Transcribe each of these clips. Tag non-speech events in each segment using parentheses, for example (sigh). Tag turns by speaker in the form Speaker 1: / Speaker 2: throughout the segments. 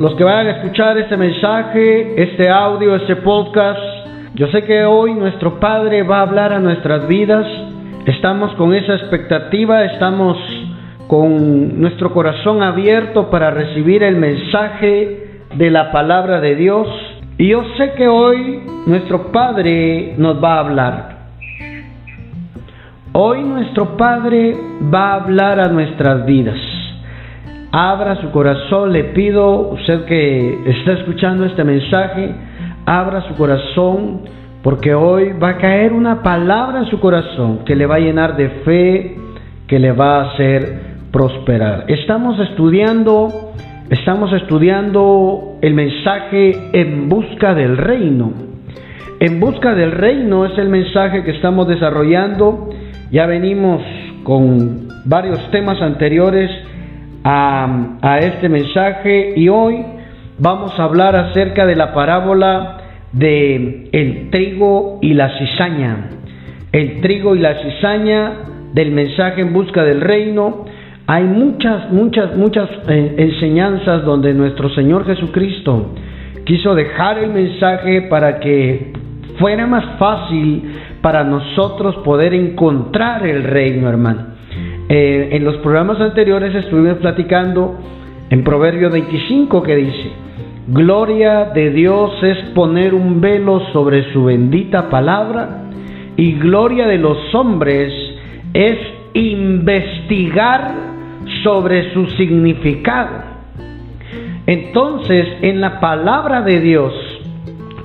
Speaker 1: los que van a escuchar este mensaje, este audio, este podcast. Yo sé que hoy nuestro Padre va a hablar a nuestras vidas. Estamos con esa expectativa, estamos con nuestro corazón abierto para recibir el mensaje de la palabra de Dios. Y yo sé que hoy nuestro Padre nos va a hablar. Hoy nuestro Padre va a hablar a nuestras vidas. Abra su corazón, le pido, usted que está escuchando este mensaje, abra su corazón, porque hoy va a caer una palabra en su corazón que le va a llenar de fe, que le va a hacer prosperar. Estamos estudiando, estamos estudiando el mensaje en busca del reino. En busca del reino es el mensaje que estamos desarrollando. Ya venimos con varios temas anteriores a, este mensaje y hoy vamos a hablar acerca de la parábola de el trigo y la cizaña. El trigo y la cizaña del mensaje en busca del reino. Hay muchas, muchas, muchas eh, enseñanzas donde nuestro Señor Jesucristo quiso dejar el mensaje para que fuera más fácil para nosotros poder encontrar el reino, hermano. Eh, en los programas anteriores estuvimos platicando en Proverbio 25 que dice, Gloria de Dios es poner un velo sobre su bendita palabra y gloria de los hombres es investigar sobre su significado. Entonces, en la palabra de Dios,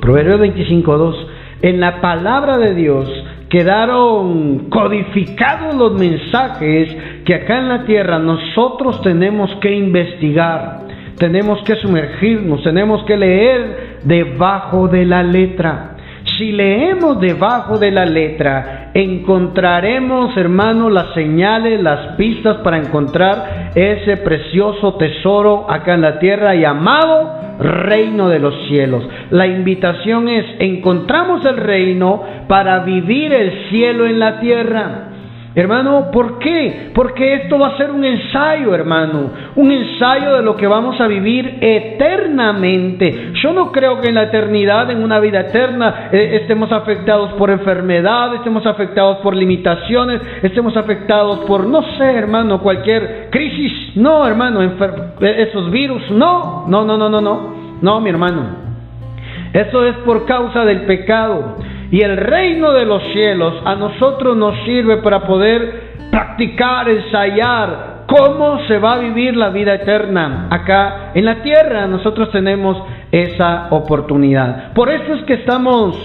Speaker 1: Proverbio 25.2, en la palabra de Dios quedaron codificados los mensajes que acá en la tierra nosotros tenemos que investigar, tenemos que sumergirnos, tenemos que leer debajo de la letra. Si leemos debajo de la letra, encontraremos, hermanos, las señales, las pistas para encontrar ese precioso tesoro acá en la tierra llamado reino de los cielos. La invitación es, encontramos el reino para vivir el cielo en la tierra. Hermano, ¿por qué? Porque esto va a ser un ensayo, hermano, un ensayo de lo que vamos a vivir eternamente. Yo no creo que en la eternidad, en una vida eterna, eh, estemos afectados por enfermedad, estemos afectados por limitaciones, estemos afectados por, no sé, hermano, cualquier crisis. No, hermano, eh, esos virus, no, no, no, no, no, no, no, mi hermano. Eso es por causa del pecado. Y el reino de los cielos a nosotros nos sirve para poder practicar, ensayar cómo se va a vivir la vida eterna acá en la tierra. Nosotros tenemos esa oportunidad. Por eso es que estamos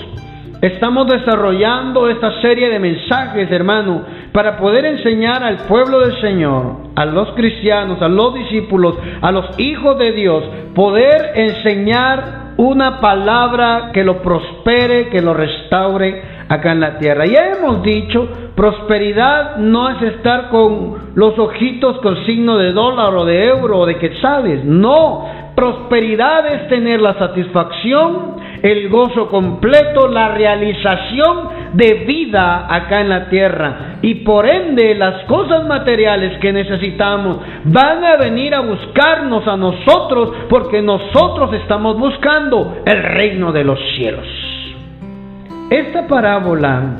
Speaker 1: estamos desarrollando esta serie de mensajes, hermano, para poder enseñar al pueblo del Señor, a los cristianos, a los discípulos, a los hijos de Dios, poder enseñar una palabra que lo prospere, que lo restaure acá en la tierra. Ya hemos dicho, prosperidad no es estar con los ojitos con signo de dólar o de euro o de quetzales. No, prosperidad es tener la satisfacción, el gozo completo, la realización de vida acá en la tierra. Y por ende las cosas materiales que necesitamos van a venir a buscarnos a nosotros porque nosotros estamos buscando el reino de los cielos. Esta parábola,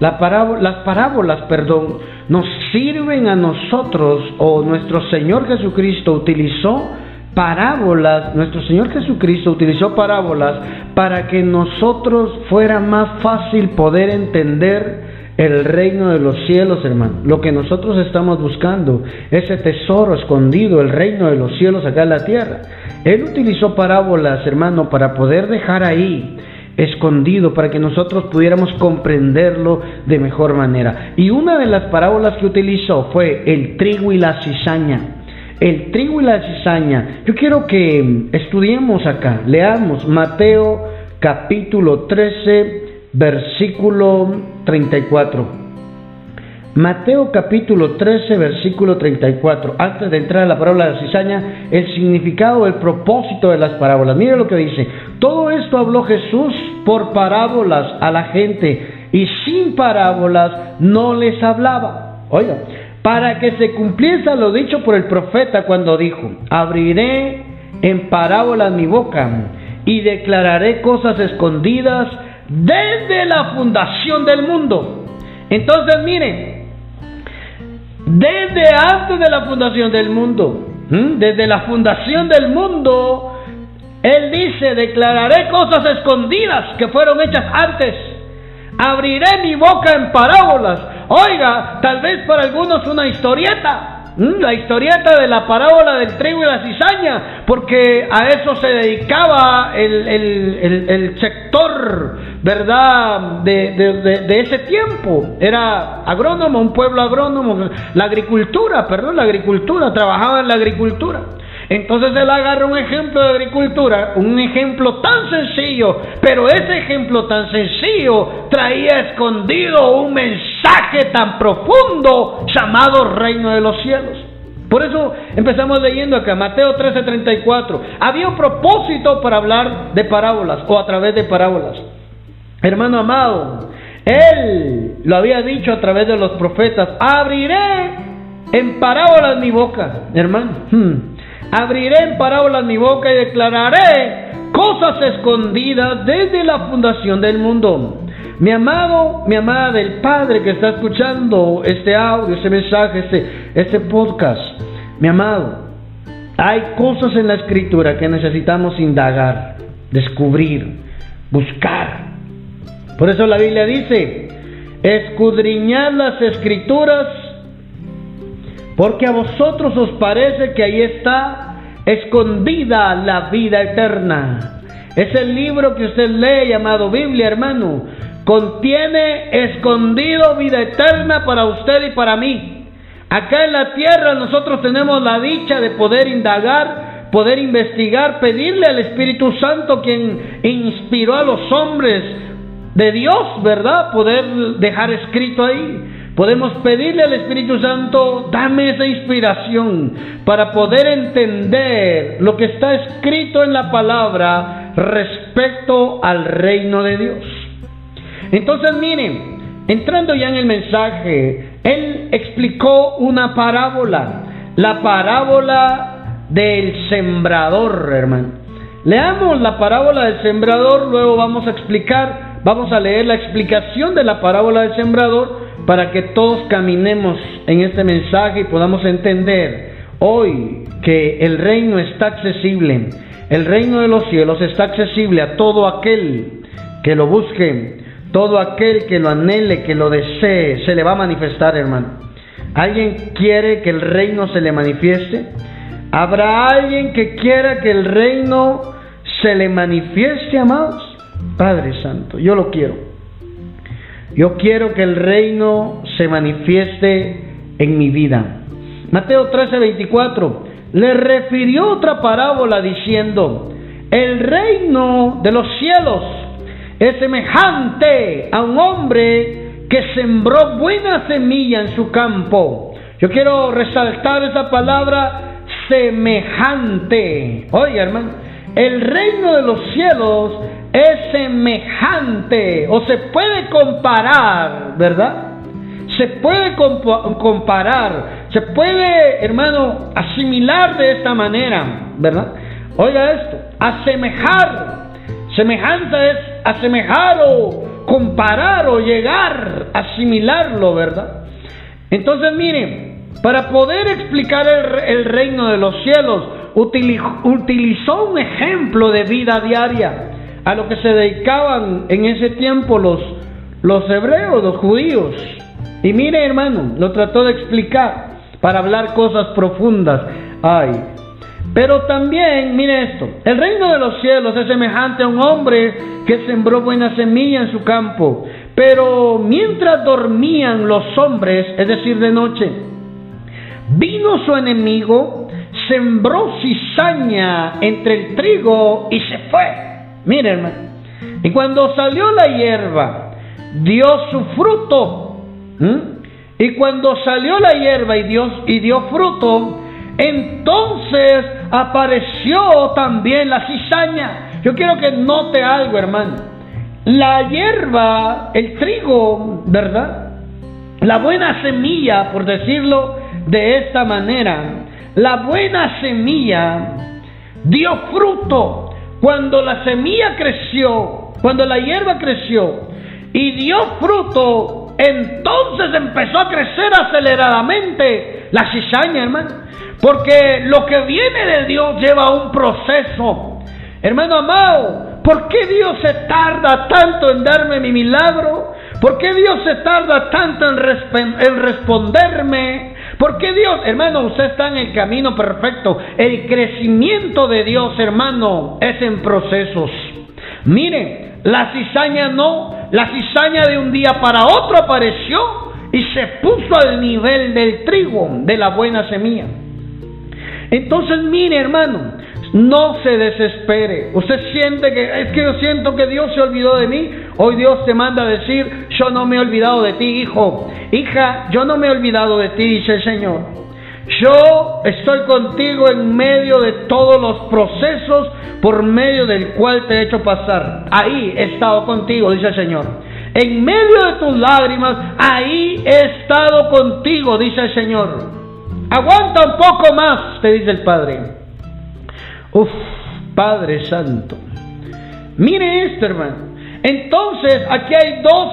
Speaker 1: las parábolas, perdón, nos sirven a nosotros o nuestro Señor Jesucristo utilizó parábolas, nuestro Señor Jesucristo utilizó parábolas para que nosotros fuera más fácil poder entender el reino de los cielos, hermano. Lo que nosotros estamos buscando, ese tesoro escondido, el reino de los cielos acá en la tierra. Él utilizó parábolas, hermano, para poder dejar ahí escondido para que nosotros pudiéramos comprenderlo de mejor manera. Y una de las parábolas que utilizó fue el trigo y la cizaña el trigo y la cizaña. Yo quiero que estudiemos acá, leamos Mateo capítulo 13, versículo 34. Mateo capítulo 13, versículo 34. Antes de entrar a la parábola de la cizaña, el significado, el propósito de las parábolas. Mire lo que dice. Todo esto habló Jesús por parábolas a la gente y sin parábolas no les hablaba. Oiga, para que se cumpliese lo dicho por el profeta cuando dijo, abriré en parábolas mi boca y declararé cosas escondidas desde la fundación del mundo. Entonces miren, desde antes de la fundación del mundo, desde la fundación del mundo, Él dice, declararé cosas escondidas que fueron hechas antes. Abriré mi boca en parábolas. Oiga, tal vez para algunos una historieta. La historieta de la parábola del trigo y la cizaña, porque a eso se dedicaba el, sector, ¿verdad?, de, de, ese tiempo. Era agrónomo, un pueblo agrónomo, la agricultura, perdón, la agricultura, trabajaba en la agricultura. Entonces él agarra un ejemplo de agricultura, un ejemplo tan sencillo, pero ese ejemplo tan sencillo traía escondido un mensaje tan profundo llamado reino de los cielos. Por eso empezamos leyendo acá, Mateo 13:34. Había un propósito para hablar de parábolas o a través de parábolas. Hermano amado, él lo había dicho a través de los profetas, abriré en parábolas mi boca, hermano. Hmm. Abriré en parábolas mi boca y declararé cosas escondidas desde la fundación del mundo. Mi amado, mi amada del Padre que está escuchando este audio, este mensaje, este, este podcast, mi amado, hay cosas en la escritura que necesitamos indagar, descubrir, buscar. Por eso la Biblia dice, escudriñad las escrituras porque a vosotros os parece que ahí está escondida la vida eterna. Es el libro que usted lee llamado Biblia, hermano. Contiene escondido vida eterna para usted y para mí. Acá en la tierra nosotros tenemos la dicha de poder indagar, poder investigar, pedirle al Espíritu Santo quien inspiró a los hombres de Dios, ¿verdad? Poder dejar escrito ahí. Podemos pedirle al Espíritu Santo, dame esa inspiración para poder entender lo que está escrito en la palabra respecto al reino de Dios. Entonces miren, entrando ya en el mensaje, él explicó una parábola, la parábola del sembrador, hermano. Leamos la parábola del sembrador, luego vamos a explicar, vamos a leer la explicación de la parábola del sembrador para que todos caminemos en este mensaje y podamos entender hoy que el reino está accesible, el reino de los cielos está accesible a todo aquel que lo busque, todo aquel que lo anhele, que lo desee, se le va a manifestar, hermano. ¿Alguien quiere que el reino se le manifieste? ¿Habrá alguien que quiera que el reino se le manifieste, amados? Padre Santo, yo lo quiero. Yo quiero que el reino se manifieste en mi vida. Mateo 13, 24 le refirió otra parábola diciendo, el reino de los cielos es semejante a un hombre que sembró buena semilla en su campo. Yo quiero resaltar esa palabra semejante. Oye, hermano, el reino de los cielos es semejante o se puede comparar, ¿verdad? Se puede comparar, se puede, hermano, asimilar de esta manera, ¿verdad? Oiga esto, asemejar. Semejanza es asemejar o comparar o llegar, asimilarlo, ¿verdad? Entonces, miren, para poder explicar el, reino de los cielos, utilizó un ejemplo de vida diaria a lo que se dedicaban en ese tiempo los, los hebreos, los judíos. Y mire hermano, lo trató de explicar para hablar cosas profundas. Ay. Pero también, mire esto, el reino de los cielos es semejante a un hombre que sembró buena semilla en su campo. Pero mientras dormían los hombres, es decir, de noche, vino su enemigo, sembró cizaña entre el trigo y se fue. Miren, hermano. Y cuando salió la hierba, dio su fruto. Y cuando salió la hierba y dio, y dio fruto, entonces apareció también la cizaña. Yo quiero que note algo, hermano. La hierba, el trigo, ¿verdad? La buena semilla, por decirlo de esta manera, la buena semilla dio fruto, cuando la semilla creció, cuando la hierba creció y dio fruto, entonces empezó a crecer aceleradamente la cizaña, hermano. Porque lo que viene de Dios lleva un proceso. Hermano amado, ¿por qué Dios se tarda tanto en darme mi milagro? ¿Por qué Dios se tarda tanto en, en responderme? ¿Por qué Dios, hermano, usted está en el camino perfecto? El crecimiento de Dios, hermano, es en procesos. Mire, la cizaña no, la cizaña de un día para otro apareció y se puso al nivel del trigo, de la buena semilla. Entonces, mire, hermano, no se desespere. Usted siente que es que yo siento que Dios se olvidó de mí. Hoy Dios te manda a decir, yo no me he olvidado de ti, hijo. Hija, yo no me he olvidado de ti, dice el Señor. Yo estoy contigo en medio de todos los procesos por medio del cual te he hecho pasar. Ahí he estado contigo, dice el Señor. En medio de tus lágrimas, ahí he estado contigo, dice el Señor. Aguanta un poco más, te dice el Padre. Uf, Padre Santo. Mire esto, hermano. Entonces, aquí hay dos,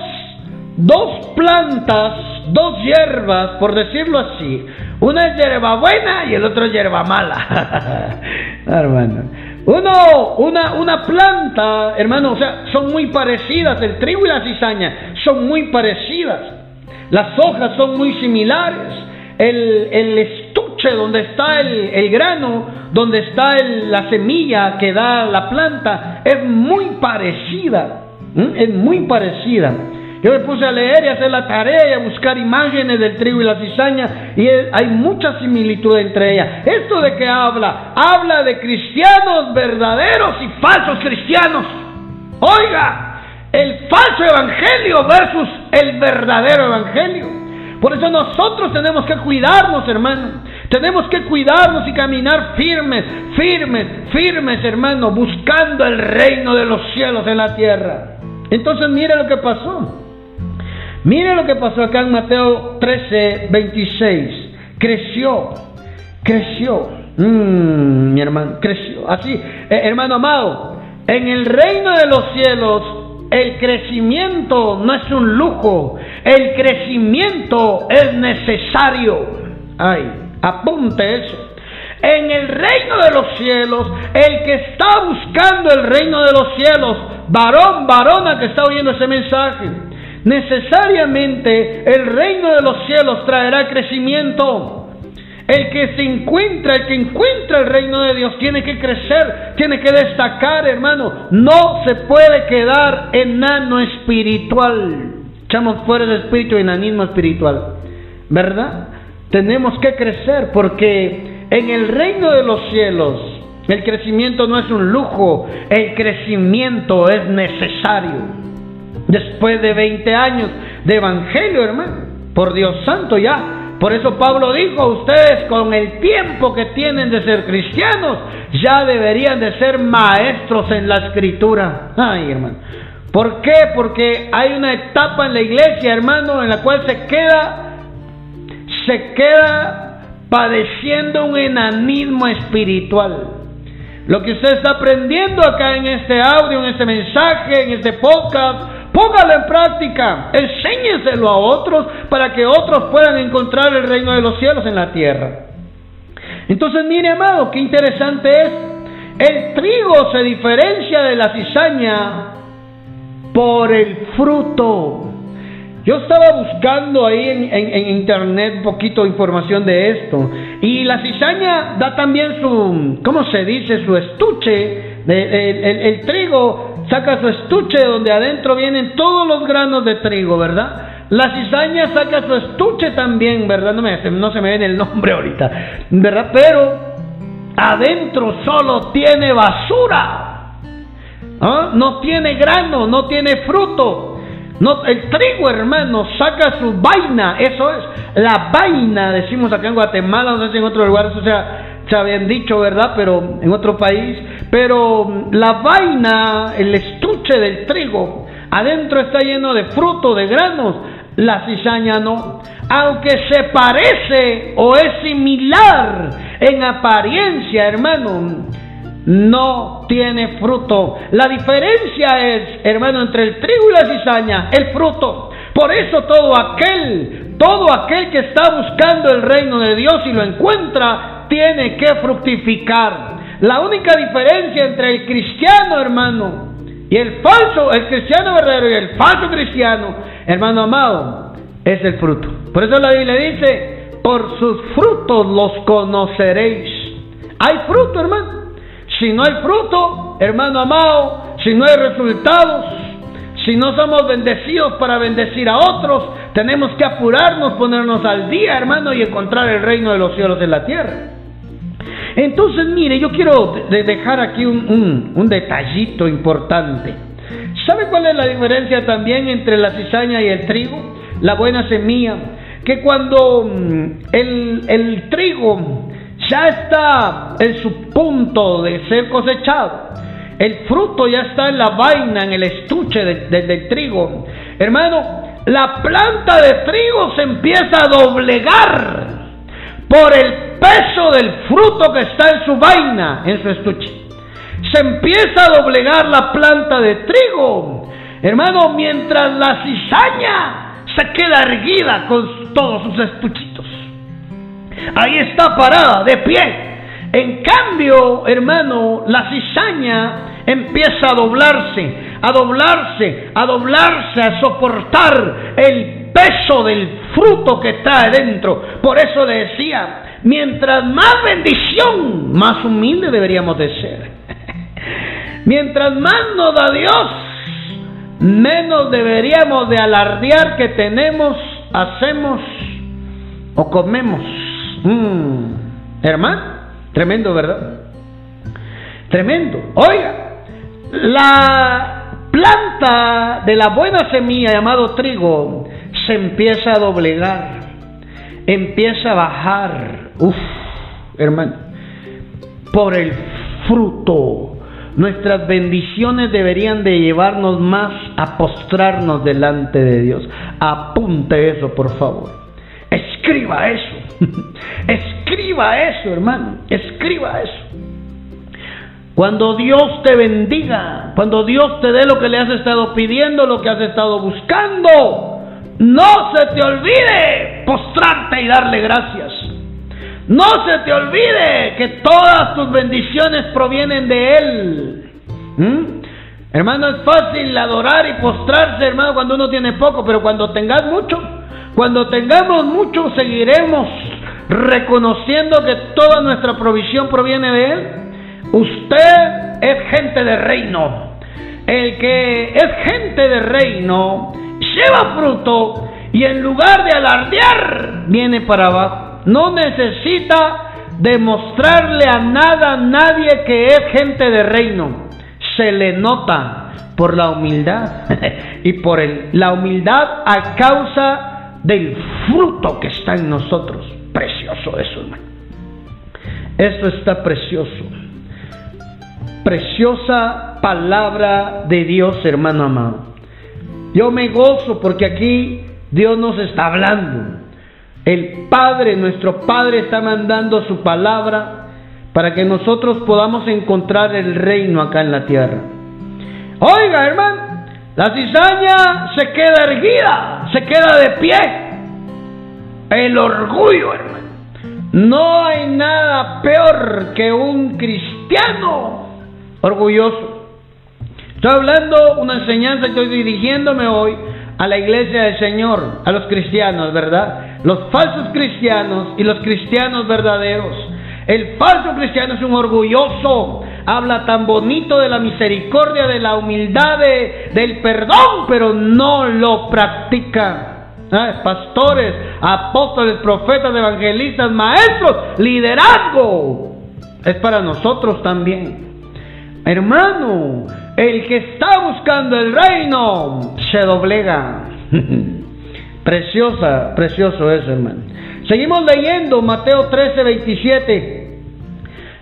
Speaker 1: dos plantas, dos hierbas, por decirlo así. Una es hierba buena y el otro es hierba mala. (laughs) hermano. Uno, una, una planta, hermano, o sea, son muy parecidas. El trigo y la cizaña son muy parecidas. Las hojas son muy similares. El, el estuche donde está el, el grano donde está la semilla que da la planta, es muy parecida. Es muy parecida. Yo me puse a leer y a hacer la tarea y a buscar imágenes del trigo y la cizaña y hay mucha similitud entre ellas. ¿Esto de qué habla? Habla de cristianos verdaderos y falsos cristianos. Oiga, el falso evangelio versus el verdadero evangelio. Por eso nosotros tenemos que cuidarnos, hermano. Tenemos que cuidarnos y caminar firmes, firmes, firmes, hermano, buscando el reino de los cielos en la tierra. Entonces mire lo que pasó. Mire lo que pasó acá en Mateo 13, 26. Creció, creció. Mm, mi hermano, creció. Así, eh, hermano amado, en el reino de los cielos el crecimiento no es un lujo, el crecimiento es necesario. Ay, Apunte eso. En el reino de los cielos, el que está buscando el reino de los cielos, varón, varona que está oyendo ese mensaje, necesariamente el reino de los cielos traerá crecimiento. El que se encuentra, el que encuentra el reino de Dios, tiene que crecer, tiene que destacar, hermano. No se puede quedar enano espiritual. Echamos fuera el espíritu enanismo espiritual. ¿Verdad? tenemos que crecer porque en el reino de los cielos el crecimiento no es un lujo, el crecimiento es necesario. Después de 20 años de evangelio, hermano, por Dios santo ya. Por eso Pablo dijo, ustedes con el tiempo que tienen de ser cristianos, ya deberían de ser maestros en la escritura. Ay, hermano. ¿Por qué? Porque hay una etapa en la iglesia, hermano, en la cual se queda se queda padeciendo un enanismo espiritual. Lo que usted está aprendiendo acá en este audio, en este mensaje, en este podcast, póngalo en práctica, enséñeselo a otros para que otros puedan encontrar el reino de los cielos en la tierra. Entonces, mire, amado, qué interesante es. El trigo se diferencia de la cizaña por el fruto. Yo estaba buscando ahí en, internet un poquito información de esto. Y la cizaña da también su, ¿cómo se dice? Su estuche. De, el, trigo saca su estuche donde adentro vienen todos los granos de trigo, ¿verdad? La cizaña saca su estuche también, ¿verdad? No, me, no se me viene el nombre ahorita, ¿verdad? Pero adentro solo tiene basura. ¿Ah? No tiene grano, no tiene fruto. No, el trigo, hermano, saca su vaina, eso es, la vaina, decimos acá en Guatemala, no sé si en otro lugar eso sea, se habían dicho, ¿verdad? Pero en otro país, pero mm, la vaina, el estuche del trigo, adentro está lleno de fruto, de granos, la cizaña no. Aunque se parece o es similar en apariencia, hermano, no tiene fruto. La diferencia es, hermano, entre el trigo y la cizaña, el fruto. Por eso todo aquel, todo aquel que está buscando el reino de Dios y lo encuentra, tiene que fructificar. La única diferencia entre el cristiano, hermano, y el falso, el cristiano verdadero y el falso cristiano, hermano amado, es el fruto. Por eso la Biblia dice, por sus frutos los conoceréis. Hay fruto, hermano. Si no hay fruto, hermano amado, si no hay resultados, si no somos bendecidos para bendecir a otros, tenemos que apurarnos, ponernos al día, hermano, y encontrar el reino de los cielos en la tierra. Entonces, mire, yo quiero dejar aquí un, detallito importante. ¿Sabe cuál es la diferencia también entre la cizaña y el trigo? La buena semilla. Que cuando mm, el, el trigo ya está en su punto de ser cosechado, el fruto ya está en la vaina, en el estuche del trigo. Hermano, la planta de trigo se empieza a doblegar por el peso del fruto que está en su vaina, en su estuche. Se empieza a doblegar la planta de trigo. Hermano, mientras la cizaña se queda erguida con todos sus estuchitos. Ahí está parada, de pie. En cambio, hermano, la cizaña empieza a doblarse, a doblarse, a doblarse, a soportar el peso del fruto que está adentro. Por eso le decía, Mientras más bendición, más humilde deberíamos de ser. (laughs) Mientras más nos da Dios, menos deberíamos de alardear que tenemos, hacemos o comemos. Mm. Hermano, tremendo, ¿verdad? Tremendo. Oiga, la planta de la buena semilla llamado trigo se empieza a doblegar empieza a bajar, uff, hermano, por el fruto. Nuestras bendiciones deberían de llevarnos más a postrarnos delante de Dios. Apunte eso, por favor. Escriba eso. (laughs) Escriba eso, hermano. Escriba eso. Cuando Dios te bendiga, cuando Dios te dé lo que le has estado pidiendo, lo que has estado buscando, no se te olvide postrarte y darle gracias. No se te olvide que todas tus bendiciones provienen de Él. ¿Mm? Hermano, es fácil adorar y postrarse, hermano, cuando uno tiene poco, pero cuando tengas mucho, cuando tengamos mucho, seguiremos reconociendo que toda nuestra provisión proviene de Él. Usted es gente de reino. El que es gente de reino lleva fruto y en lugar de alardear, viene para abajo. No necesita demostrarle a nada, nadie que es gente de reino. Se le nota por la humildad (laughs) y por el, la humildad a causa del fruto que está en nosotros. Precioso eso, hermano. Esto está precioso. Preciosa palabra de Dios, hermano amado. Yo me gozo porque aquí Dios nos está hablando. El Padre, nuestro Padre está mandando su palabra para que nosotros podamos encontrar el reino acá en la tierra. Oiga, hermano, la cizaña se queda erguida, se queda de pie. El orgullo, hermano. No hay nada peor que un cristiano orgulloso. Estoy hablando una enseñanza, estoy dirigiéndome hoy a la iglesia del Señor, a los cristianos, ¿verdad? Los falsos cristianos y los cristianos verdaderos. El falso cristiano es un orgulloso, habla tan bonito de la misericordia, de la humildad, del perdón, pero no lo practica. ¿Ah? Pastores, apóstoles, profetas, evangelistas, maestros, liderazgo. Es para nosotros también. Hermano, el que está buscando el reino se doblega. (laughs) Preciosa, precioso es, hermano. Seguimos leyendo Mateo 13, 27.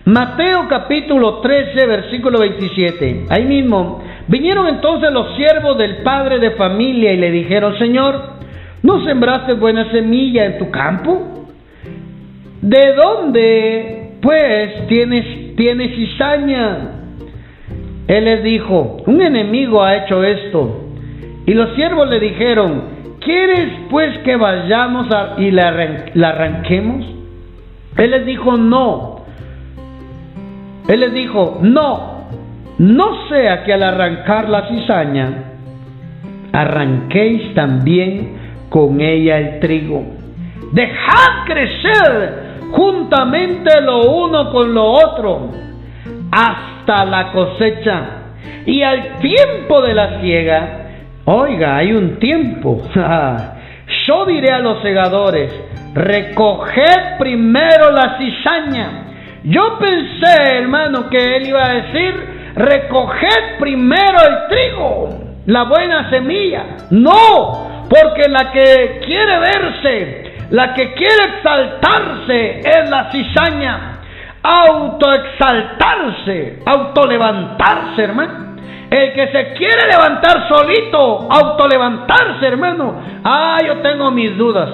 Speaker 1: Mateo capítulo 13, versículo 27. Ahí mismo. Vinieron entonces los siervos del padre de familia y le dijeron, Señor, ¿no sembraste buena semilla en tu campo? ¿De dónde, pues, tienes tiene cizaña. Él les dijo, un enemigo ha hecho esto. Y los siervos le dijeron, ¿quieres pues que vayamos y la, arranquemos? Él les dijo, no. Él les dijo, no, no sea que al arrancar la cizaña, arranquéis también con ella el trigo. Dejad crecer juntamente lo uno con lo otro hasta la cosecha. Y al tiempo de la siega, oiga, hay un tiempo. (laughs) Yo diré a los segadores, recoged primero la cizaña. Yo pensé, hermano, que él iba a decir, recoged primero el trigo, la buena semilla. No, porque la que quiere verse la que quiere exaltarse es la cizaña. Autoexaltarse, autolevantarse, hermano. El que se quiere levantar solito, autolevantarse, hermano. Ah, yo tengo mis dudas.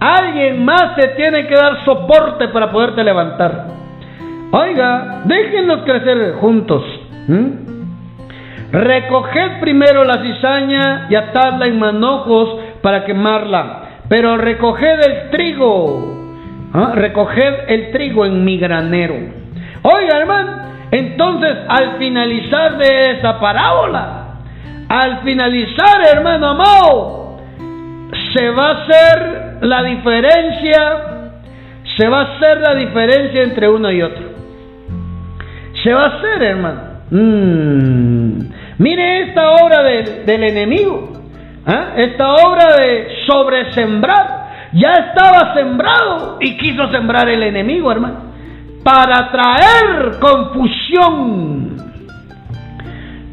Speaker 1: Alguien más te tiene que dar soporte para poderte levantar. Oiga, déjenlos crecer juntos. Recoged primero la cizaña y atadla en manojos para quemarla pero recoged el trigo, ¿ah? recoged el trigo en mi granero. Oiga, hermano, entonces al finalizar de esa parábola, al finalizar, hermano amado, se va a hacer la diferencia, se va a hacer la diferencia entre uno y otro. Se va a hacer, hermano. Mm. Mire esta obra del enemigo. ¿Ah? Esta obra de sobresembrar ya estaba sembrado y quiso sembrar el enemigo, hermano, para traer confusión,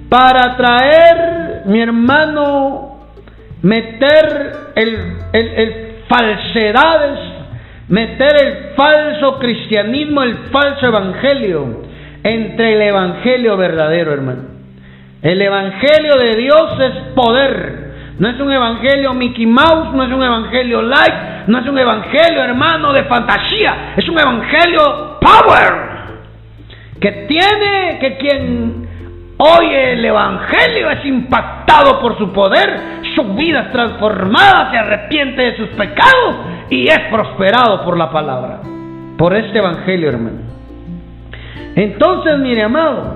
Speaker 1: para traer, mi hermano, meter el, el falsedades, meter el falso cristianismo, el falso evangelio, entre el evangelio verdadero, hermano. El evangelio de Dios es poder. No es un evangelio Mickey Mouse, no es un evangelio light, no es un evangelio hermano de fantasía, es un evangelio power. Que tiene que quien oye el evangelio es impactado por su poder, su vida es transformada, se arrepiente de sus pecados y es prosperado por la palabra. Por este evangelio, hermano. Entonces, mire, amado,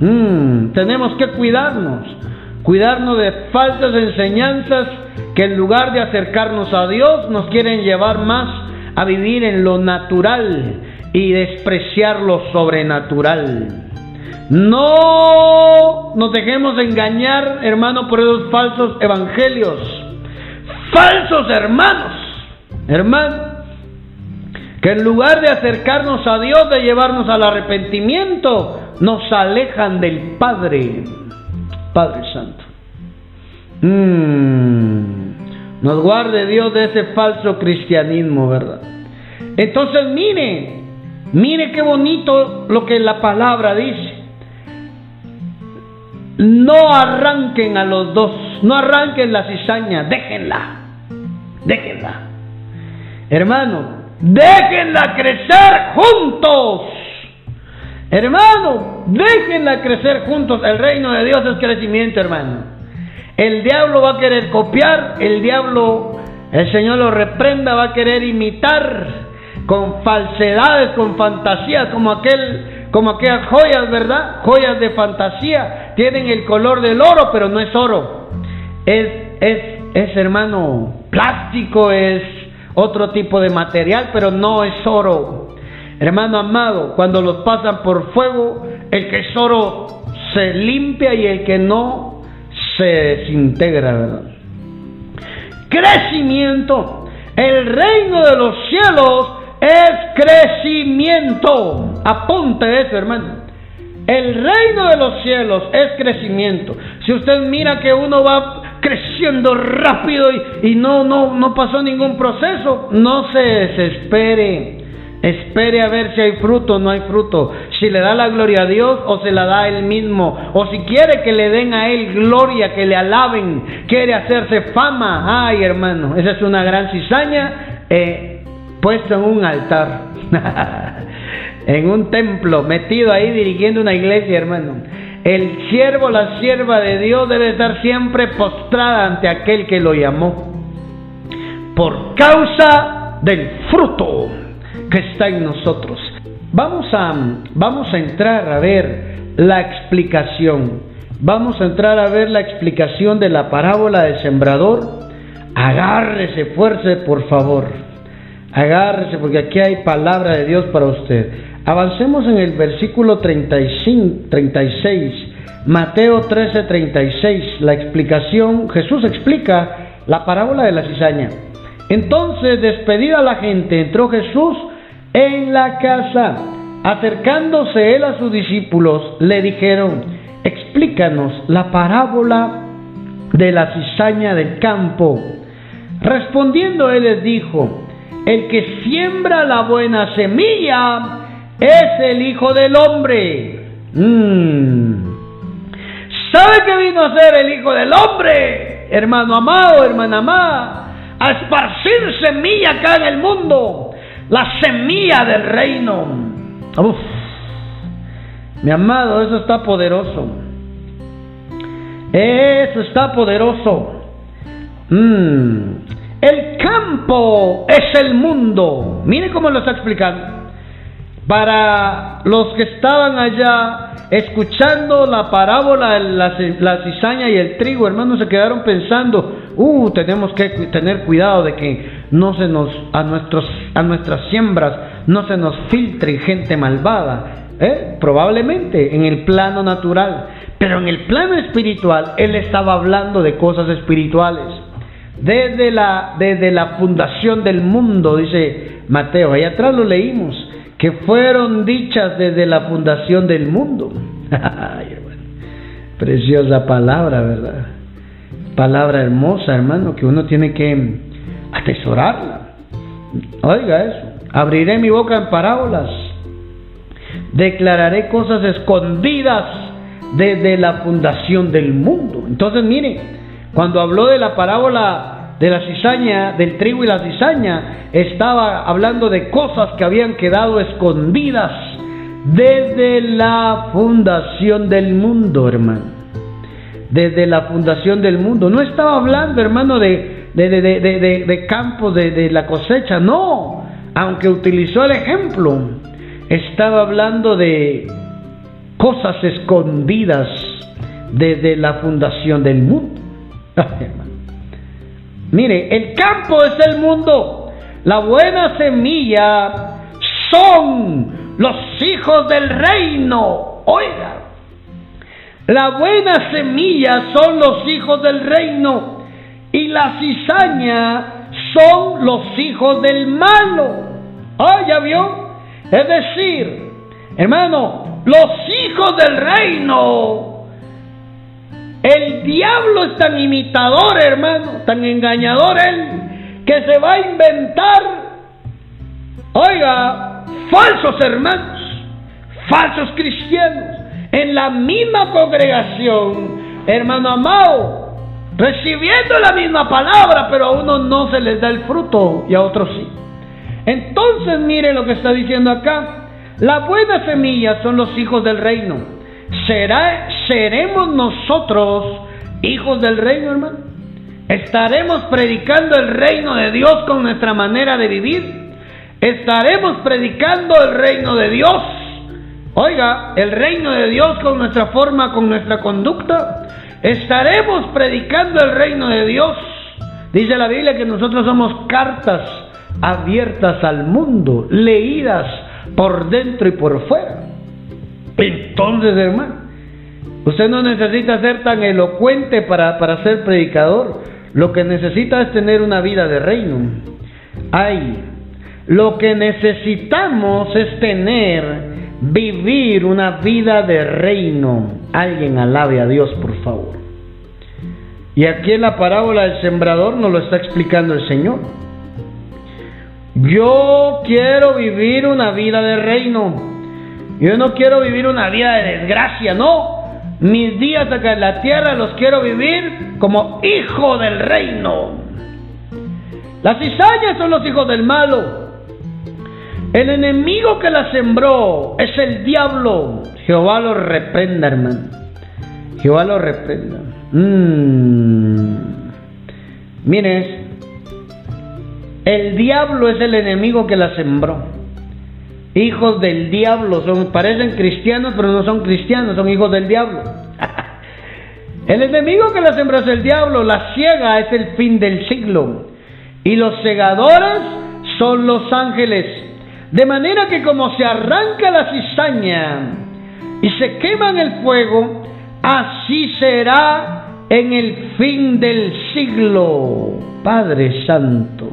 Speaker 1: mm, tenemos que cuidarnos cuidarnos de falsas enseñanzas que en lugar de acercarnos a Dios nos quieren llevar más a vivir en lo natural y despreciar lo sobrenatural. No nos dejemos engañar, hermano, por esos falsos evangelios. Falsos hermanos, hermanos, que en lugar de acercarnos a Dios, de llevarnos al arrepentimiento, nos alejan del Padre. Padre Santo. Mm. nos guarde Dios de ese falso cristianismo, ¿verdad? Entonces mire, mire qué bonito lo que la palabra dice. No arranquen a los dos, no arranquen la cizaña, déjenla, déjenla. Hermano, déjenla crecer juntos. Hermano, déjenla crecer juntos. El reino de Dios es crecimiento, hermano. El diablo va a querer copiar, el diablo, el Señor lo reprenda, va a querer imitar con falsedades, con fantasías, como aquel, como aquellas joyas, ¿verdad? Joyas de fantasía, tienen el color del oro, pero no es oro. Es, es, es hermano, plástico, es otro tipo de material, pero no es oro. Hermano amado, cuando los pasan por fuego, el que es oro se limpia y el que no se desintegra. Crecimiento. El reino de los cielos es crecimiento. Apunte eso, hermano. El reino de los cielos es crecimiento. Si usted mira que uno va creciendo rápido y, y no, no, no pasó ningún proceso, no se desespere. Espere a ver si hay fruto o no hay fruto. Si le da la gloria a Dios o se la da a Él mismo. O si quiere que le den a Él gloria, que le alaben. Quiere hacerse fama. Ay, hermano, esa es una gran cizaña eh, puesta en un altar. (laughs) en un templo, metido ahí dirigiendo una iglesia, hermano. El siervo, la sierva de Dios debe estar siempre postrada ante aquel que lo llamó. Por causa del fruto está en nosotros. Vamos a, vamos a entrar a ver la explicación. Vamos a entrar a ver la explicación de la parábola del sembrador. Agárrese, fuerza, por favor. Agárrese porque aquí hay palabra de Dios para usted. Avancemos en el versículo 35, 36, Mateo 13, 36, la explicación, Jesús explica la parábola de la cizaña. Entonces, despedida la gente, entró Jesús en la casa. Acercándose él a sus discípulos, le dijeron, explícanos la parábola de la cizaña del campo. Respondiendo él les dijo, el que siembra la buena semilla, es el Hijo del Hombre. Mm. ¿Sabe qué vino a ser el Hijo del Hombre? Hermano amado, hermana amada, a esparcir semilla acá en el mundo, la semilla del reino. Uf, mi amado, eso está poderoso. Eso está poderoso. Mm. El campo es el mundo. Mire cómo lo está explicando. Para los que estaban allá escuchando la parábola de la, cizaña y el trigo, hermanos, se quedaron pensando, uh, tenemos que tener cuidado de que no se nos, a, nuestros, a nuestras siembras, no se nos filtre gente malvada. ¿eh? Probablemente en el plano natural, pero en el plano espiritual, él estaba hablando de cosas espirituales. Desde la, desde la fundación del mundo, dice Mateo, ahí atrás lo leímos que fueron dichas desde la fundación del mundo. (laughs) Preciosa palabra, ¿verdad? Palabra hermosa, hermano, que uno tiene que atesorarla. Oiga eso. Abriré mi boca en parábolas. Declararé cosas escondidas desde la fundación del mundo. Entonces, mire, cuando habló de la parábola de la cizaña, del trigo y la cizaña, estaba hablando de cosas que habían quedado escondidas desde la fundación del mundo, hermano. Desde la fundación del mundo. No estaba hablando, hermano, de, de, de, de campos de la cosecha, no. Aunque utilizó el ejemplo, estaba hablando de cosas escondidas desde la fundación del mundo. (laughs) Mire, el campo es el mundo. La buena semilla son los hijos del reino. Oiga, la buena semilla son los hijos del reino y la cizaña son los hijos del malo. Ah, ya vio. Es decir, hermano, los hijos del reino el diablo es tan imitador, hermano, tan engañador él, que se va a inventar, oiga, falsos hermanos, falsos cristianos, en la misma congregación, hermano amado, recibiendo la misma palabra, pero a uno no se les da el fruto y a otros sí. Entonces mire lo que está diciendo acá. La buena semilla son los hijos del reino ¿Será, ¿Seremos nosotros hijos del reino, hermano? ¿Estaremos predicando el reino de Dios con nuestra manera de vivir? ¿Estaremos predicando el reino de Dios? Oiga, el reino de Dios con nuestra forma, con nuestra conducta. ¿Estaremos predicando el reino de Dios? Dice la Biblia que nosotros somos cartas abiertas al mundo, leídas por dentro y por fuera. Entonces, hermano, usted no necesita ser tan elocuente para, para ser predicador. Lo que necesita es tener una vida de reino. Ay, lo que necesitamos es tener, vivir una vida de reino. Alguien alabe a Dios, por favor. Y aquí en la parábola del sembrador nos lo está explicando el Señor. Yo quiero vivir una vida de reino. Yo no quiero vivir una vida de desgracia, no. Mis días acá en la tierra los quiero vivir como hijo del reino. Las cizañas son los hijos del malo. El enemigo que la sembró es el diablo. Jehová lo reprenda, hermano. Jehová lo reprenda. Mm. Mire, el diablo es el enemigo que la sembró. Hijos del diablo son, parecen cristianos, pero no son cristianos, son hijos del diablo. (laughs) el enemigo que la sembró es el diablo, la ciega es el fin del siglo. Y los segadores son los ángeles. De manera que como se arranca la cizaña y se quema en el fuego, así será en el fin del siglo. Padre Santo.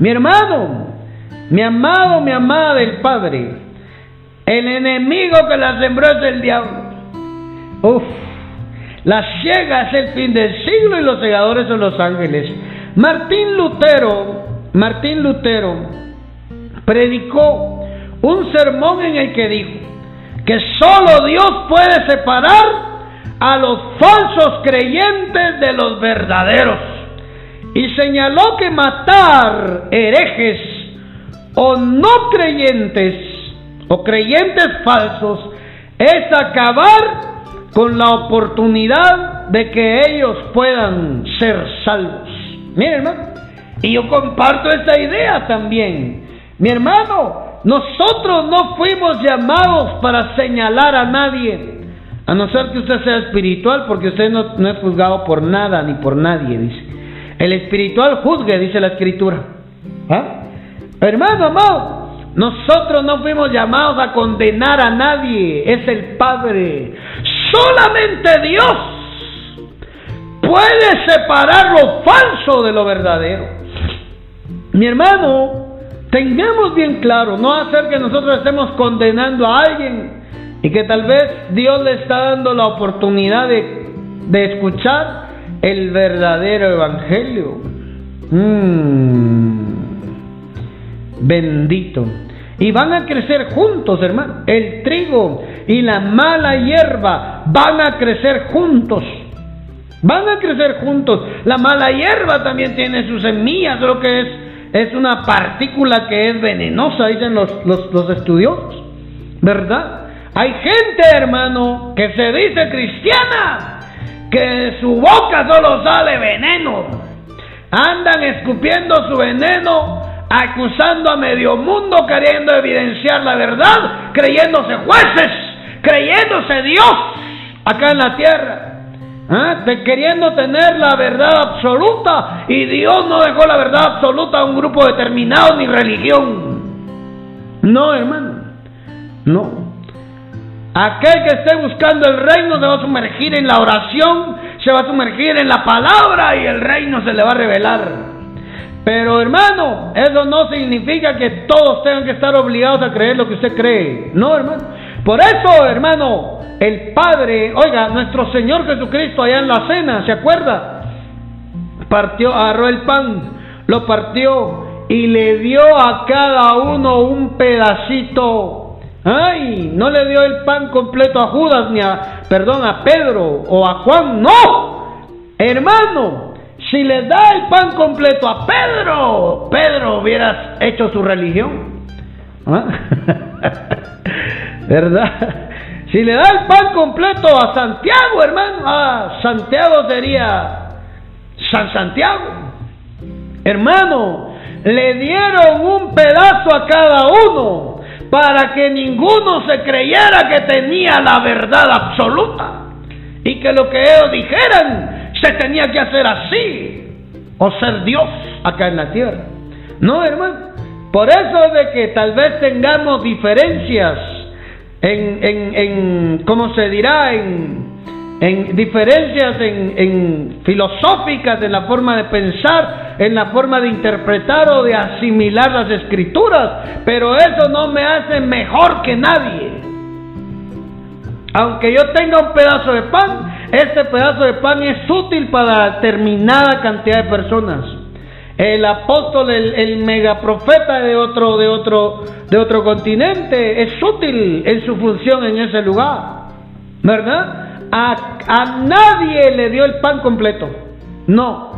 Speaker 1: Mi hermano, mi amado, mi amada del Padre, el enemigo que la sembró es el diablo. Uf, la ciega es el fin del siglo y los segadores son los ángeles. Martín Lutero, Martín Lutero, predicó un sermón en el que dijo que solo Dios puede separar a los falsos creyentes de los verdaderos. Y señaló que matar herejes o no creyentes o creyentes falsos es acabar con la oportunidad de que ellos puedan ser salvos. Miren, hermano, y yo comparto esta idea también. Mi hermano, nosotros no fuimos llamados para señalar a nadie, a no ser que usted sea espiritual, porque usted no, es juzgado por nada ni por nadie, dice. El espiritual juzgue, dice la escritura. ¿Ah? Hermano, amado, nosotros no fuimos llamados a condenar a nadie, es el Padre. Solamente Dios puede separar lo falso de lo verdadero. Mi hermano, Tengamos bien claro, no hacer que nosotros estemos condenando a alguien y que tal vez Dios le está dando la oportunidad de, escuchar el verdadero evangelio. Mm. bendito. Y van a crecer juntos, hermano. El trigo y la mala hierba van a crecer juntos. Van a crecer juntos. La mala hierba también tiene sus semillas, lo que es es una partícula que es venenosa, dicen los, los, estudiosos, ¿verdad? Hay gente, hermano, que se dice cristiana, que de su boca solo sale veneno. Andan escupiendo su veneno, acusando a medio mundo, queriendo evidenciar la verdad, creyéndose jueces, creyéndose Dios acá en la tierra. ¿Ah? De queriendo tener la verdad absoluta y Dios no dejó la verdad absoluta a un grupo determinado ni religión. No, hermano, no. Aquel que esté buscando el reino se va a sumergir en la oración, se va a sumergir en la palabra y el reino se le va a revelar. Pero hermano, eso no significa que todos tengan que estar obligados a creer lo que usted cree. No, hermano. Por eso, hermano, el Padre, oiga, nuestro Señor Jesucristo allá en la cena, ¿se acuerda? Partió, agarró el pan, lo partió y le dio a cada uno un pedacito. Ay, no le dio el pan completo a Judas ni a, perdón, a Pedro o a Juan, no. Hermano, si le da el pan completo a Pedro, Pedro hubiera hecho su religión. ¿Ah? (laughs) ¿Verdad? (laughs) Si le da el pan completo a Santiago, hermano, a Santiago sería San Santiago. Hermano, le dieron un pedazo a cada uno para que ninguno se creyera que tenía la verdad absoluta y que lo que ellos dijeran se tenía que hacer así o ser Dios acá en la tierra. No, hermano. Por eso de que tal vez tengamos diferencias en, en, en ¿cómo se dirá? En, en diferencias en, en, filosóficas de la forma de pensar, en la forma de interpretar o de asimilar las escrituras, pero eso no me hace mejor que nadie. Aunque yo tenga un pedazo de pan, este pedazo de pan es útil para determinada cantidad de personas el apóstol, el, megaprofeta de otro, de otro, de otro continente, es útil en su función en ese lugar, ¿verdad? A, a nadie le dio el pan completo, no,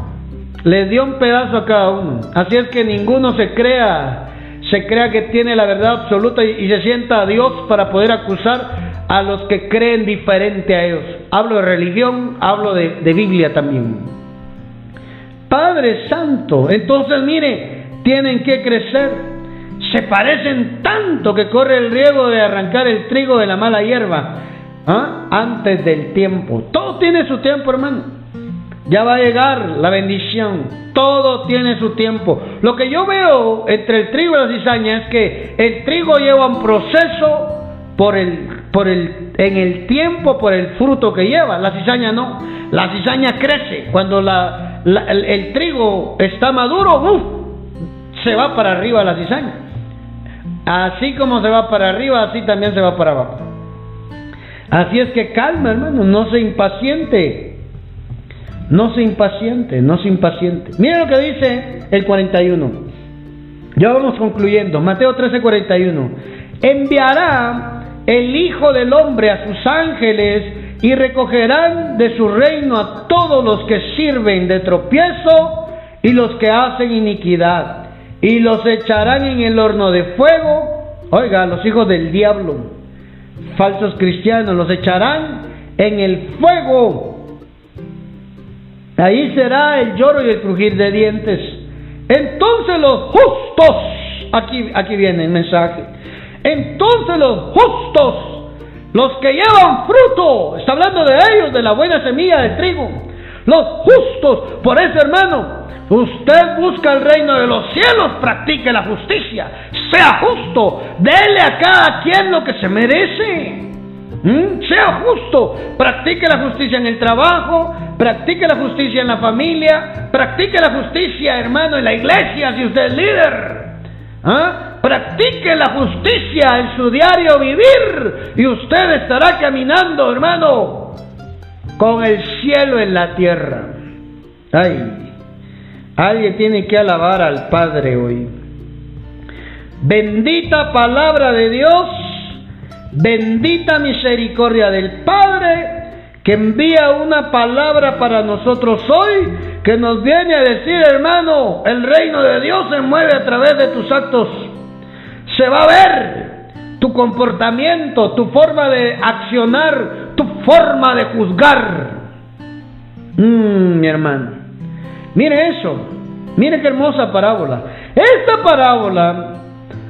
Speaker 1: le dio un pedazo a cada uno. Así es que ninguno se crea se crea que tiene la verdad absoluta y, se sienta a Dios para poder acusar a los que creen diferente a ellos. Hablo de religión, hablo de Biblia también. Padre Santo, entonces mire, tienen que crecer. Se parecen tanto que corre el riesgo de arrancar el trigo de la mala hierba ¿ah? antes del tiempo. Todo tiene su tiempo, hermano. Ya va a llegar la bendición. Todo tiene su tiempo. Lo que yo veo entre el trigo y la cizaña es que el trigo lleva un proceso por el, por el, en el tiempo, por el fruto que lleva. La cizaña no. La cizaña crece. Cuando la, el, trigo está maduro, se va para arriba la cizaña. Así como se va para arriba, así también se va para abajo. Así es que calma, hermano, no se impaciente. No se impaciente, no se impaciente. Mira lo que dice el 41. Ya vamos concluyendo. Mateo 13, 41. Enviará el Hijo del Hombre a sus ángeles y recogerán de su reino a todos los que sirven de tropiezo y los que hacen iniquidad. Y los echarán en el horno de fuego. Oiga, los hijos del diablo, falsos cristianos, los echarán en el fuego Ahí será el lloro y el crujir de dientes. Entonces los justos, aquí, aquí viene el mensaje. Entonces los justos, los que llevan fruto, está hablando de ellos, de la buena semilla de trigo. Los justos, por eso hermano, usted busca el reino de los cielos, practique la justicia, sea justo, dele a cada quien lo que se merece. ¿Mm? Sea justo, practique la justicia en el trabajo, practique la justicia en la familia, practique la justicia, hermano, en la iglesia si usted es líder. ¿Ah? Practique la justicia en su diario vivir y usted estará caminando, hermano, con el cielo en la tierra. Ay, alguien tiene que alabar al Padre hoy. Bendita palabra de Dios Bendita misericordia del Padre que envía una palabra para nosotros hoy que nos viene a decir, hermano, el reino de Dios se mueve a través de tus actos. Se va a ver tu comportamiento, tu forma de accionar, tu forma de juzgar. Mm, mi hermano, mire eso, mire qué hermosa parábola. Esta parábola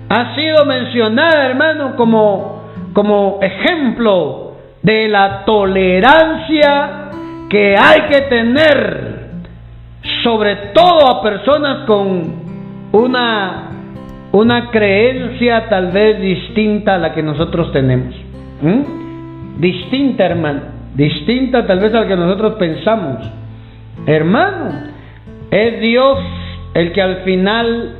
Speaker 1: ha sido mencionada, hermano, como como ejemplo de la tolerancia que hay que tener, sobre todo a personas con una, una creencia tal vez distinta a la que nosotros tenemos. Distinta, hermano, distinta tal vez a la que nosotros pensamos. Hermano, es Dios el que al final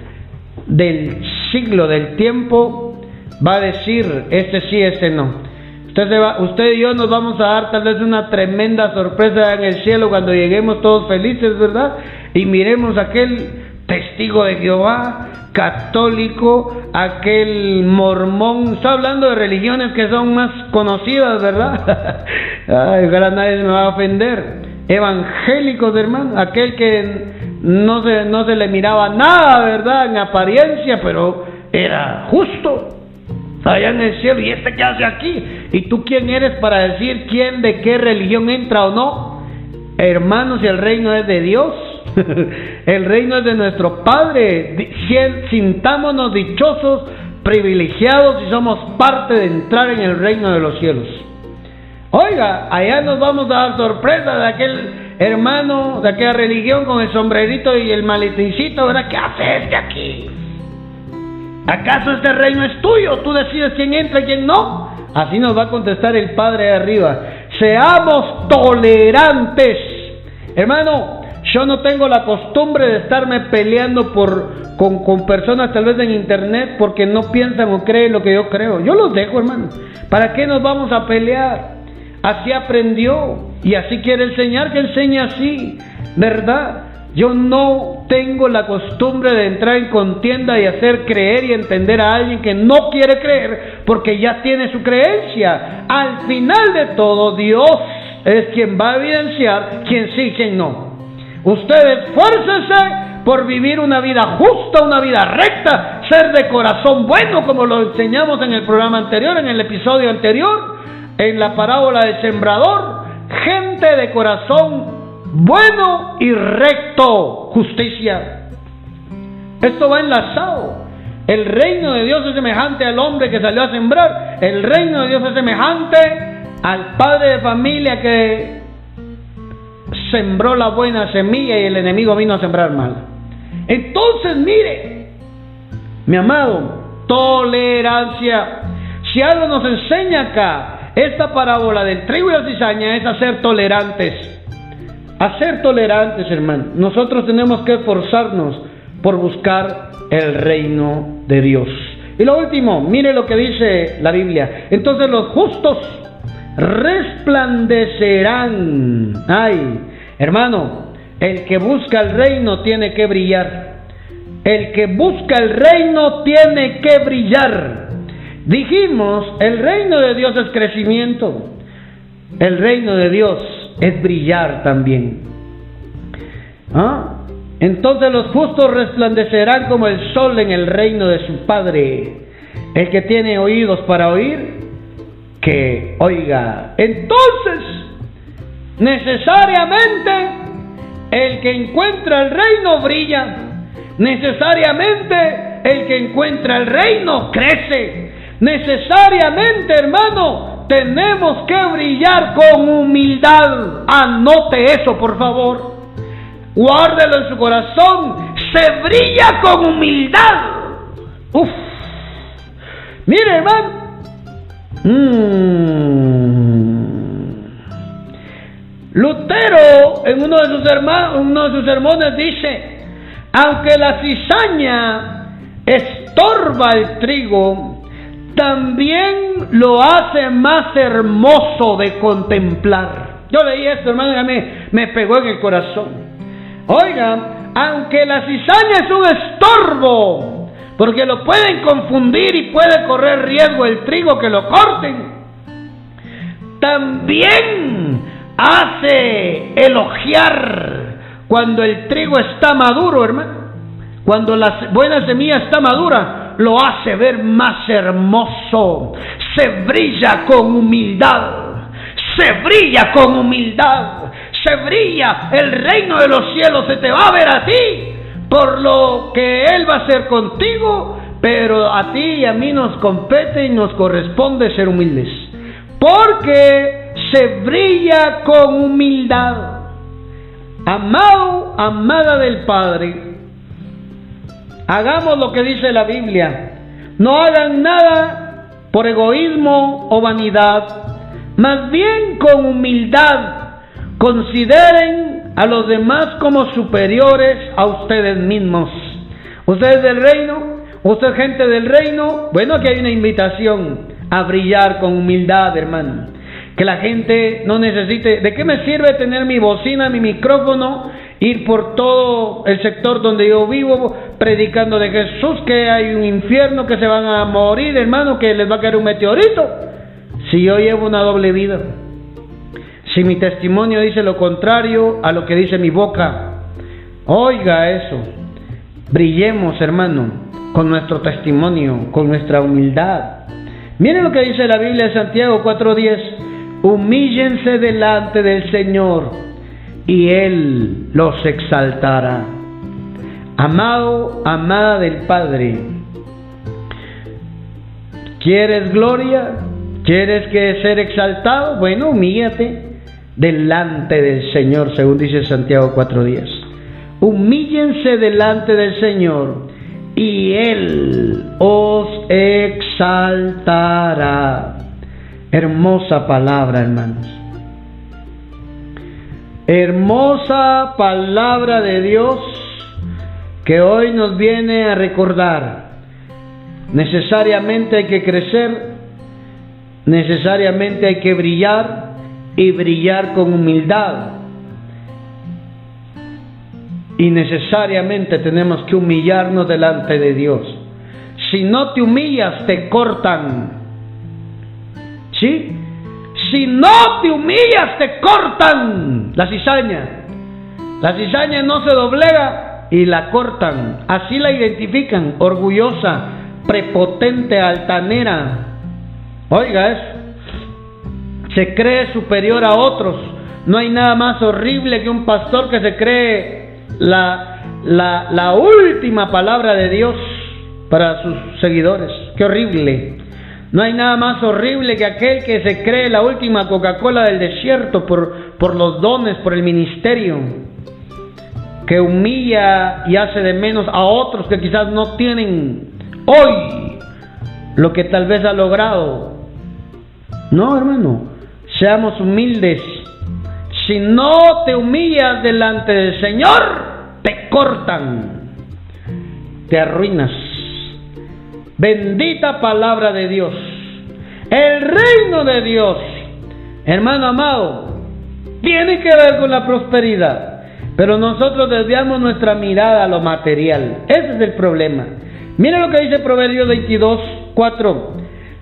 Speaker 1: del siglo, del tiempo, va a decir, este sí, este no. Usted, usted y yo nos vamos a dar tal vez una tremenda sorpresa en el cielo cuando lleguemos todos felices, ¿verdad? Y miremos aquel testigo de Jehová, católico, aquel mormón, está hablando de religiones que son más conocidas, ¿verdad? (laughs) Ay, ojalá nadie me va a ofender. Evangélicos, hermano, aquel que no se, no se le miraba nada, ¿verdad? En apariencia, pero era justo allá en el cielo, ¿y este qué hace aquí? ¿Y tú quién eres para decir quién de qué religión entra o no? Hermanos, el reino es de Dios, (laughs) el reino es de nuestro Padre, sintámonos dichosos, privilegiados y somos parte de entrar en el reino de los cielos. Oiga, allá nos vamos a dar sorpresa de aquel hermano de aquella religión con el sombrerito y el maletincito, ¿verdad? ¿Qué hace este aquí? ¿Acaso este reino es tuyo? Tú decides quién entra y quién no. Así nos va a contestar el Padre de arriba. Seamos tolerantes. Hermano, yo no tengo la costumbre de estarme peleando por, con, con, personas tal vez en internet porque no piensan o creen lo que yo creo. Yo los dejo, hermano. ¿Para qué nos vamos a pelear? Así aprendió y así quiere enseñar que enseñe así, ¿verdad? Yo no tengo la costumbre de entrar en contienda y hacer creer y entender a alguien que no quiere creer porque ya tiene su creencia. Al final de todo, Dios es quien va a evidenciar quién sí quién no. Usted esfuércese por vivir una vida justa, una vida recta, ser de corazón bueno, como lo enseñamos en el programa anterior, en el episodio anterior, en la parábola del sembrador. Gente de corazón bueno y recto, justicia. Esto va enlazado. El reino de Dios es semejante al hombre que salió a sembrar. El reino de Dios es semejante al padre de familia que sembró la buena semilla y el enemigo vino a sembrar mal. Entonces, mire, mi amado, tolerancia. Si algo nos enseña acá, esta parábola del trigo y la cizaña es a ser tolerantes. A ser tolerantes, hermano. Nosotros tenemos que esforzarnos por buscar el reino de Dios. Y lo último, mire lo que dice la Biblia. Entonces los justos resplandecerán. Ay, hermano, el que busca el reino tiene que brillar. El que busca el reino tiene que brillar. Dijimos, el reino de Dios es crecimiento. El reino de Dios es brillar también. ¿Ah? Entonces los justos resplandecerán como el sol en el reino de su Padre. El que tiene oídos para oír, que oiga. Entonces, necesariamente, el que encuentra el reino brilla. Necesariamente, el que encuentra el reino crece. Necesariamente, hermano, tenemos que brillar con humildad. Anote eso, por favor. Guárdelo en su corazón. Se brilla con humildad. Uf. Mire, hermano. Mm. Lutero en uno de sus hermanos, uno de sus sermones dice, aunque la cizaña estorba el trigo, también lo hace más hermoso de contemplar. Yo leí esto, hermano, y me, me pegó en el corazón. Oiga, aunque la cizaña es un estorbo, porque lo pueden confundir y puede correr riesgo el trigo que lo corten, también hace elogiar cuando el trigo está maduro, hermano. Cuando la buena semilla está madura, lo hace ver más hermoso. Se brilla con humildad. Se brilla con humildad se brilla, el reino de los cielos se te va a ver a ti por lo que Él va a hacer contigo, pero a ti y a mí nos compete y nos corresponde ser humildes, porque se brilla con humildad. Amado, amada del Padre, hagamos lo que dice la Biblia, no hagan nada por egoísmo o vanidad, más bien con humildad Consideren a los demás como superiores a ustedes mismos. Ustedes del reino, usted gente del reino, bueno, aquí hay una invitación a brillar con humildad, hermano. Que la gente no necesite, ¿de qué me sirve tener mi bocina, mi micrófono, ir por todo el sector donde yo vivo predicando de Jesús, que hay un infierno, que se van a morir, hermano, que les va a caer un meteorito? Si yo llevo una doble vida. Si mi testimonio dice lo contrario a lo que dice mi boca, oiga eso. Brillemos, hermano, con nuestro testimonio, con nuestra humildad. Miren lo que dice la Biblia de Santiago 4:10. Humíllense delante del Señor y Él los exaltará. Amado, amada del Padre, ¿quieres gloria? ¿Quieres que ser exaltado? Bueno, humíllate delante del Señor, según dice Santiago 4.10. Humíllense delante del Señor y Él os exaltará. Hermosa palabra, hermanos. Hermosa palabra de Dios que hoy nos viene a recordar. Necesariamente hay que crecer, necesariamente hay que brillar, y brillar con humildad. Y necesariamente tenemos que humillarnos delante de Dios. Si no te humillas, te cortan. ¿Sí? Si no te humillas, te cortan la cizaña. La cizaña no se doblega y la cortan. Así la identifican, orgullosa, prepotente, altanera. Oiga eso. Se cree superior a otros. No hay nada más horrible que un pastor que se cree la, la, la última palabra de Dios para sus seguidores. Qué horrible. No hay nada más horrible que aquel que se cree la última Coca-Cola del desierto por, por los dones, por el ministerio, que humilla y hace de menos a otros que quizás no tienen hoy lo que tal vez ha logrado. No, hermano, seamos humildes. Si no te humillas delante del Señor, te cortan, te arruinas. Bendita palabra de Dios. El reino de Dios, hermano amado, tiene que ver con la prosperidad. Pero nosotros desviamos nuestra mirada a lo material. Ese es el problema. Mira lo que dice Proverbios 22, 4.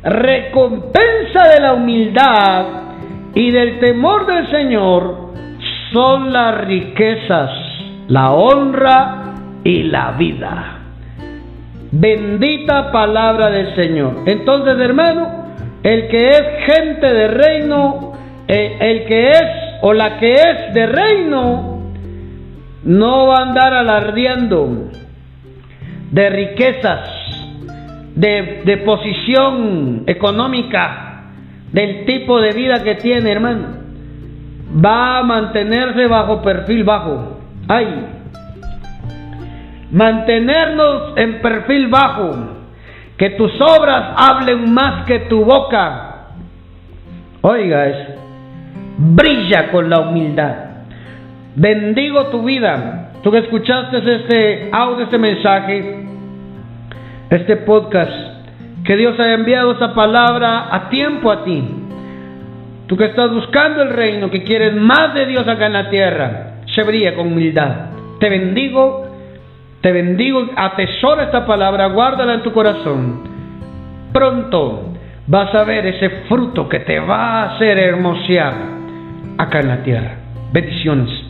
Speaker 1: Recompensa de la humildad y del temor del Señor son las riquezas, la honra y la vida. Bendita palabra del Señor. Entonces, hermano, el que es gente de reino, eh, el que es o la que es de reino, no va a andar alardeando de riquezas, de, de posición económica, del tipo de vida que tiene, hermano. Va a mantenerse bajo perfil bajo. Ay, mantenernos en perfil bajo, que tus obras hablen más que tu boca. Oiga eso, brilla con la humildad. Bendigo tu vida. Tú que escuchaste este audio, este mensaje, este podcast, que Dios haya enviado esa palabra a tiempo a ti. Tú que estás buscando el reino, que quieres más de Dios acá en la tierra, se brilla con humildad. Te bendigo te bendigo, atesora esta palabra, guárdala en tu corazón. Pronto vas a ver ese fruto que te va a hacer hermosear acá en la tierra. Bendiciones.